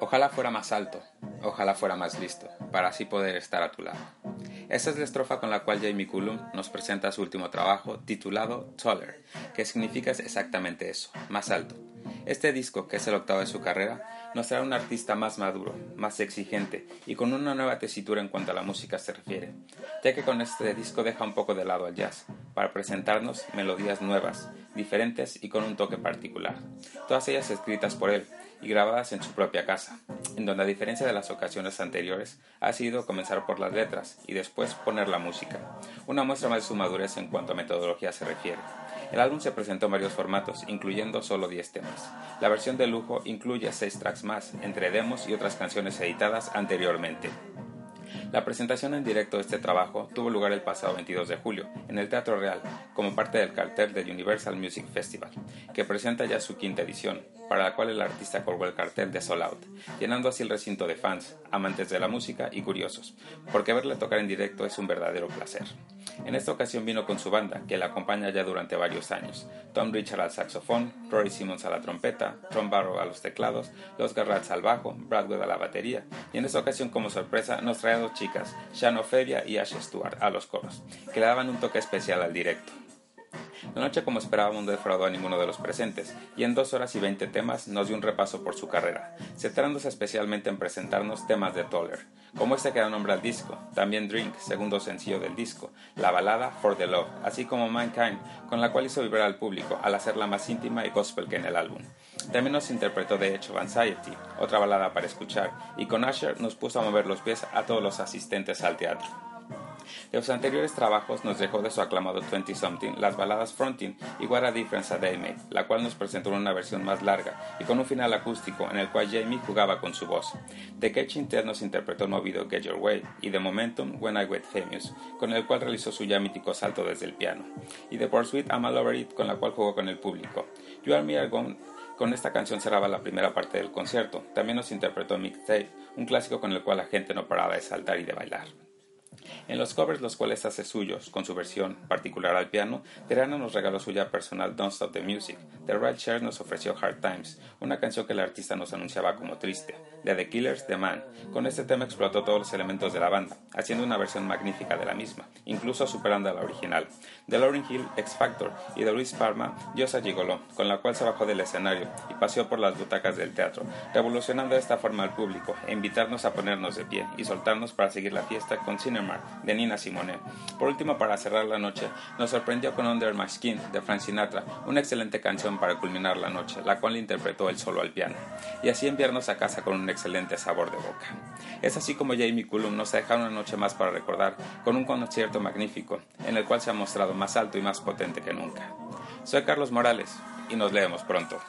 Ojalá fuera más alto, ojalá fuera más listo, para así poder estar a tu lado. Esta es la estrofa con la cual Jamie Cullum nos presenta su último trabajo titulado Taller, que significa exactamente eso, más alto. Este disco, que es el octavo de su carrera, nos trae un artista más maduro, más exigente y con una nueva tesitura en cuanto a la música se refiere, ya que con este disco deja un poco de lado al jazz, para presentarnos melodías nuevas, diferentes y con un toque particular, todas ellas escritas por él y grabadas en su propia casa, en donde a diferencia de las ocasiones anteriores, ha sido comenzar por las letras y después poner la música, una muestra más de su madurez en cuanto a metodología se refiere. El álbum se presentó en varios formatos, incluyendo solo 10 temas. La versión de lujo incluye 6 tracks más, entre demos y otras canciones editadas anteriormente. La presentación en directo de este trabajo tuvo lugar el pasado 22 de julio en el Teatro Real como parte del cartel del Universal Music Festival, que presenta ya su quinta edición, para la cual el artista colgó el cartel de Soul Out, llenando así el recinto de fans, amantes de la música y curiosos, porque verle tocar en directo es un verdadero placer. En esta ocasión vino con su banda, que la acompaña ya durante varios años, Tom Richard al saxofón, Rory Simmons a la trompeta, Tom Barrow a los teclados, Los Garrats al bajo, Bradwell a la batería, y en esta ocasión como sorpresa nos trae a dos chicas, Shan Ophelia y Ash Stewart, a los coros, que le daban un toque especial al directo. La noche, como esperábamos, no defraudó a ninguno de los presentes, y en dos horas y veinte temas nos dio un repaso por su carrera, centrándose especialmente en presentarnos temas de Toller, como este que da nombre al disco, también Drink, segundo sencillo del disco, la balada For the Love, así como Mankind, con la cual hizo vibrar al público al hacerla más íntima y gospel que en el álbum. También nos interpretó Edge of Anxiety, otra balada para escuchar, y con Asher nos puso a mover los pies a todos los asistentes al teatro. De los anteriores trabajos nos dejó de su aclamado 20 Something las baladas Fronting y What a Difference a Day Made, la cual nos presentó una versión más larga y con un final acústico en el cual Jamie jugaba con su voz. The Catching Ted nos interpretó movido Get Your Way y The Momentum When I Get Famous, con el cual realizó su ya mítico salto desde el piano. Y The Pursuit I'm All Over It, con la cual jugó con el público. You Are Me Are Gone con esta canción cerraba la primera parte del concierto. También nos interpretó Mixtape, un clásico con el cual la gente no paraba de saltar y de bailar. En los covers, los cuales hace suyos, con su versión particular al piano, Terrano nos regaló su ya personal Don't Stop the Music. The Right Share nos ofreció Hard Times, una canción que el artista nos anunciaba como triste. De The Killers, The Man. Con este tema explotó todos los elementos de la banda, haciendo una versión magnífica de la misma, incluso superando a la original. De Lauryn Hill, X Factor y de Luis Parma, Diosa Gigoló, con la cual se bajó del escenario y paseó por las butacas del teatro, revolucionando de esta forma al público e invitarnos a ponernos de pie y soltarnos para seguir la fiesta con Cinemark de Nina Simone. Por último, para cerrar la noche, nos sorprendió con Under My Skin de Frank Sinatra, una excelente canción para culminar la noche, la cual interpretó él solo al piano, y así enviarnos a casa con un excelente sabor de boca. Es así como Jamie Cullum nos deja una noche más para recordar, con un concierto magnífico, en el cual se ha mostrado más alto y más potente que nunca. Soy Carlos Morales, y nos leemos pronto.